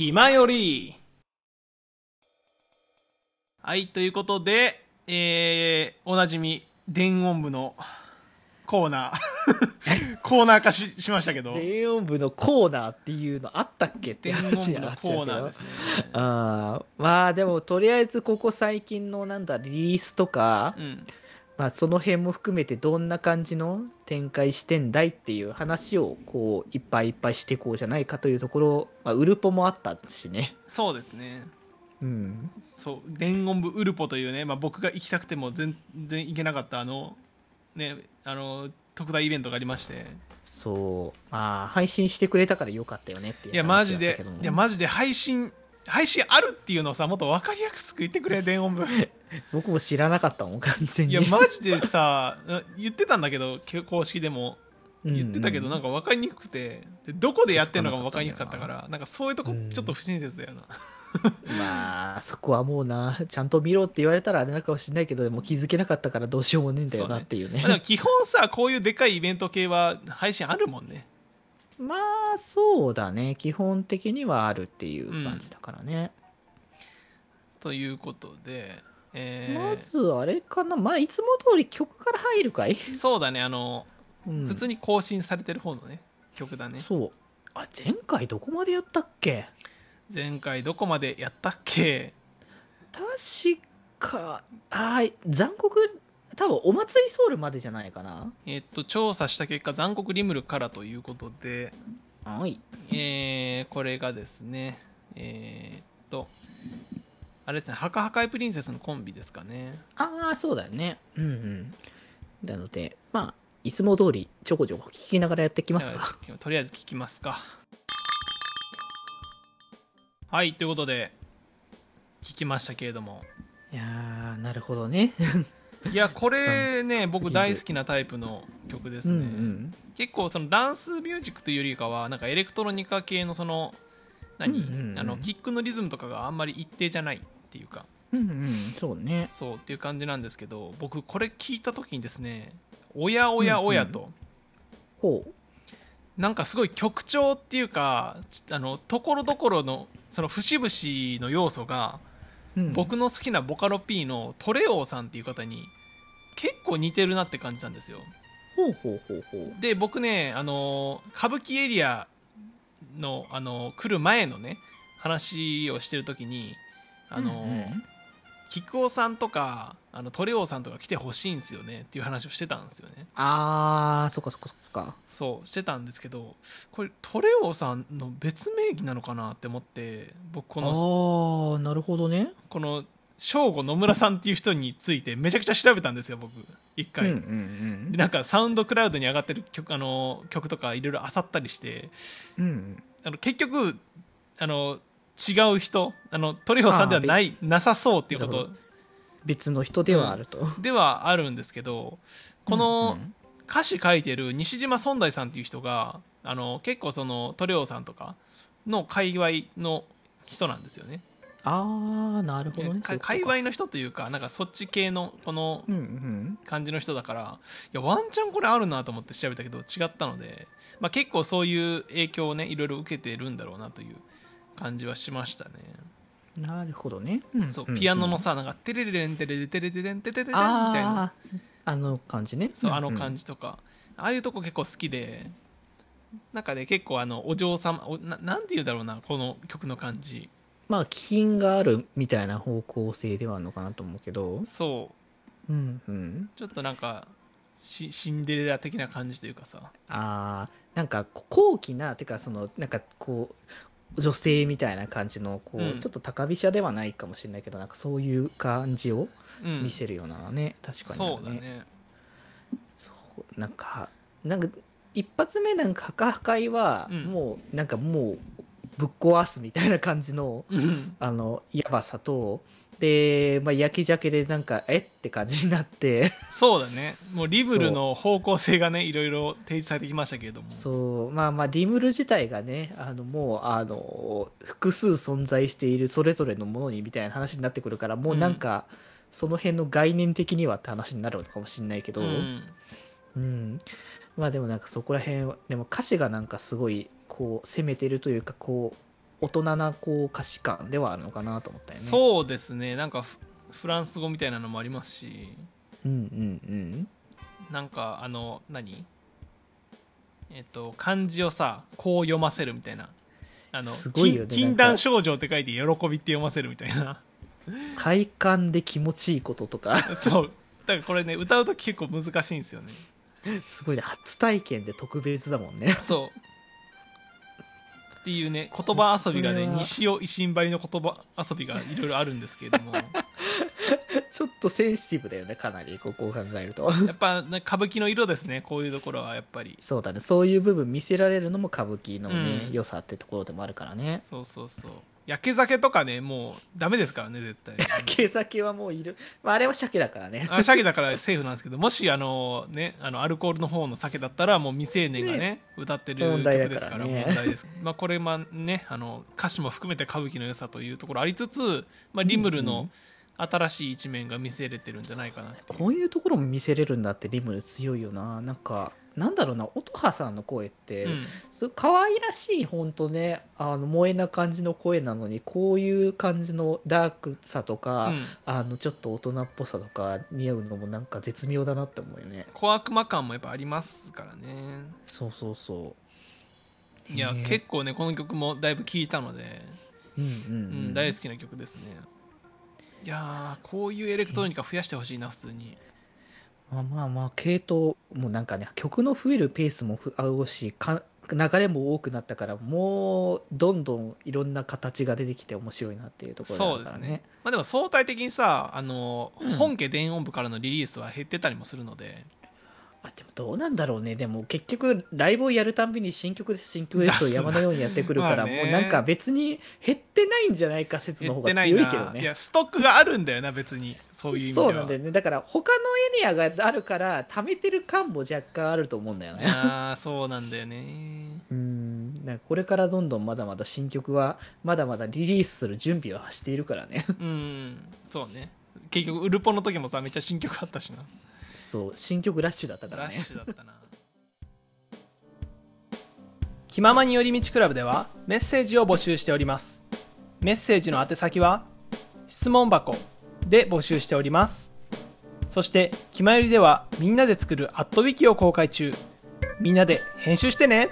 気まより。はい、ということで、えー、おなじみ、電音部のコーナー、コーナー化ししましたけど、電音部のコーナーっていうのあったっけ？って電音話部のコーナーですね。あーまあでもとりあえずここ最近のなんだリリースとか、うん。まあ、その辺も含めてどんな感じの展開してんだいっていう話をこういっぱいいっぱいしていこうじゃないかというところ、まあ、ウルポもあったしねそうですね。うんそう、電音部ウルポというね、まあ、僕が行きたくても全然行けなかった、あの、ね、あの、特大イベントがありまして、そうまあ配信してくれたからよかったよねっていういや、マジでいや、マジで配信、配信あるっていうのをさ、もっと分かりやすく言ってくれ、電音部。僕も知らなかったもん完全に。いや、マジでさ、言ってたんだけど、公式でも。言ってたけど、なんかか分かりにくくて、でどこでやってるのかも分かりにくかったから、なんかそういうとこうんちょっと不親切だよな。まあそこはもうな。ちゃんと見ろって言われたらあれなのかもしれないけどでも気づけなかったからどうしようもねえんだよなっていうね。まあでも基本さ、こういうでかいイベント系は配信あるもんね。まあそうだね。基本的にはあるっていう感じだからね、ということで、えー。まずあれかな。まあいつも通り曲から入るかい、そうだね、あの、うん。普通に更新されてる方のね、曲だね。そう。あ前回どこまでやったっけ？前回どこまでやったっけ？確かあー残酷多分お祭りソウルまでじゃないかな。えっと、調査した結果、残酷リムルからということで、はい。えーこれがですね、えーっと、あれですね、ハカハカイプリンセスのコンビですかね。ああそうだよねうんうんなのでまあいつも通りちょこちょこ聞きながらやっていきますかとりあえず聞きますか。はい、ということで、聞きましたけれども。いやーなるほどねいや、これね、僕大好きなタイプの曲ですね。うんうん結構そのダンスミュージックというよりかはなんかエレクトロニカ系のその何、うんうんうんあのキックのリズムとかがあんまり一定じゃないっていうか。うんうんそうね。そうっていう感じなんですけど僕これ聞いた時にですねおやおやおやと、ほう。なんかすごい曲調っていうかあのところどころのその節々の要素がうん。僕の好きなボカロ P のトレオーさんっていう方に結構似てるなって感じなんですよ。ほうほうほうほう。で僕ねあの歌舞伎エリアのあの来る前のね話をしてる時にあの、うんうん。さんとかあのトレオさんとか来てほしいんですよねっていう話をしてたんですよね。あーそっかそっかそっか。そうしてたんですけどこれトレオさんの別名義なのかなって思って僕このああなるほどね。この正吾野村さんっていう人についてめちゃくちゃ調べたんですよ僕。一回、うんうん。でなんかサウンドクラウドに上がってる曲あの曲とかいろいろ漁ったりしてうんうん。あの結局あの違う人あのトリオさんではないなさそうっていうこと。別の人ではあると、ではあるんですけどこうのん歌詞書いてる西島尊大さんっていう人があの結構そのトレオさんとかの界隈の人なんですよね。ああなるほどね。か。界隈の人というかなんかそっち系のこのうんうん。感じの人だからいやワンチャンこれあるなと思って調べたけど違ったので、まあ、結構そういう影響をねいろいろ受けてるんだろうなという感じはしましたね、なるほどね、ん。そううん。ピアノのさなんかテレレレンテレレテレテレンテテテみたいなあああの感じねそうあの感じ、じとか、ああいうとこ結構好きでなんかね結構あのお嬢様おななんて言うんだろうなこの曲の感じまあ気品があるみたいな方向性ではあるのかなと思うけどそううんうんちょっとなんかシシンデレラ的な感じというかさあーなんかこ高貴なてかそのなんかこう女性みたいな感じのこう、うん。ちょっと高飛車ではないかもしれないけどなんかそういう感じをうん。見せるようなね、確かにあるそうだね。そうなんかなんか一発目なんかハカハカイはうん。もうなんかもうぶっ壊すみたいな感じのうん。あのやばさとで、まあ、焼き鮭でなんかえ？って感じになって。そうだね。もうリブルの方向性がねいろいろ提示されてきましたけれども。そう。まあまあリムル自体がねあのもうあの複数存在しているそれぞれのものにみたいな話になってくるからもうなんか、その辺の概念的にはって話になるのかもしれないけど、うん。うん、まあでもなんかそこら辺はでも歌詞がなんかすごいこう攻めてるというかこう大人なこう歌詞感ではあるのかなと思ったよね。そうですね。なんかフフランス語みたいなのもありますし。うんうんうん。なんかあの何？えっと漢字をさこう読ませるみたいな。あのすごいよね禁禁断症状って書いて喜びって読ませるみたいな。快感で気持ちいいこととか。そう。だからこれね歌うと結構難しいんですよね。すごいね。初体験で特別だもんね。そうっていうね言葉遊びがね西尾維新張りの言葉遊びがいろいろあるんですけれども。や ちょっとセンシティブだよねかなり。ここを考えると。っぱ、ね、歌舞伎の色ですね。こういうところはやっぱり。そうだね。そういう部分見せられるのも歌舞伎のね、うん。良さってところでもあるからね。そうそうそう焼け酒とかねもうダメですからね絶対。毛酒はもういる、まあ、あれは鮭だからね。あ鮭だからセーフなんですけどもしあのねあのアルコールの方の酒だったらもう未成年がね歌ってる曲問題だですから問題です。まあこれまあねあの歌詞も含めて歌舞伎の良さというところありつつ、まあ、リムルの新しい一面が見せれてるんじゃないかなこういうところも見せれるんだってリムル強いよな。なんかなんだろうな音羽さんの声って、うん。すごい可愛らしい本当ねあの萌えな感じの声なのにこういう感じのダークさとか、うん。あのちょっと大人っぽさとか似合うのもなんか絶妙だなって思うよね。小悪魔感もやっぱありますからね。そうそうそう。いや、ね。結構ねこの曲もだいぶ聴いたので、うんうん、ううんん、大好きな曲ですね。いやーこういうエレクトロニカ増やしてほしいな普通にまあまあまあ系統もなんかね曲の増えるペースもふ合うしか流れも多くなったからもうどんどんいろんな形が出てきて面白いなっていうところそうですだからねね。まあでも相対的にさあの、うん。本家電音部からのリリースは減ってたりもするのであでもどうなんだろうね。でも結局ライブをやるたんびに新曲です新曲ですと山のようにやってくるから、もうなんか別に減ってないんじゃないか説の方が強いけどね。ないやストックがあるんだよな別に。そういう意味では。そうなんだよね。だから他のエリアがあるから貯めてる感も若干あると思うんだよね。ああそうなんだよね。うん。なんかこれからどんどんまだまだ新曲はまだまだリリースする準備はしているからね。うん。そうね。結局ウルポの時もさめっちゃ新曲あったしなそう新曲ラッシュだったからラッねシュだったな。気ままに寄り道クラブではメッセージを募集しております。メッセージの宛先は質問箱で募集しております。そして気まよりではみんなで作るアットウィキを公開中。みんなで編集してね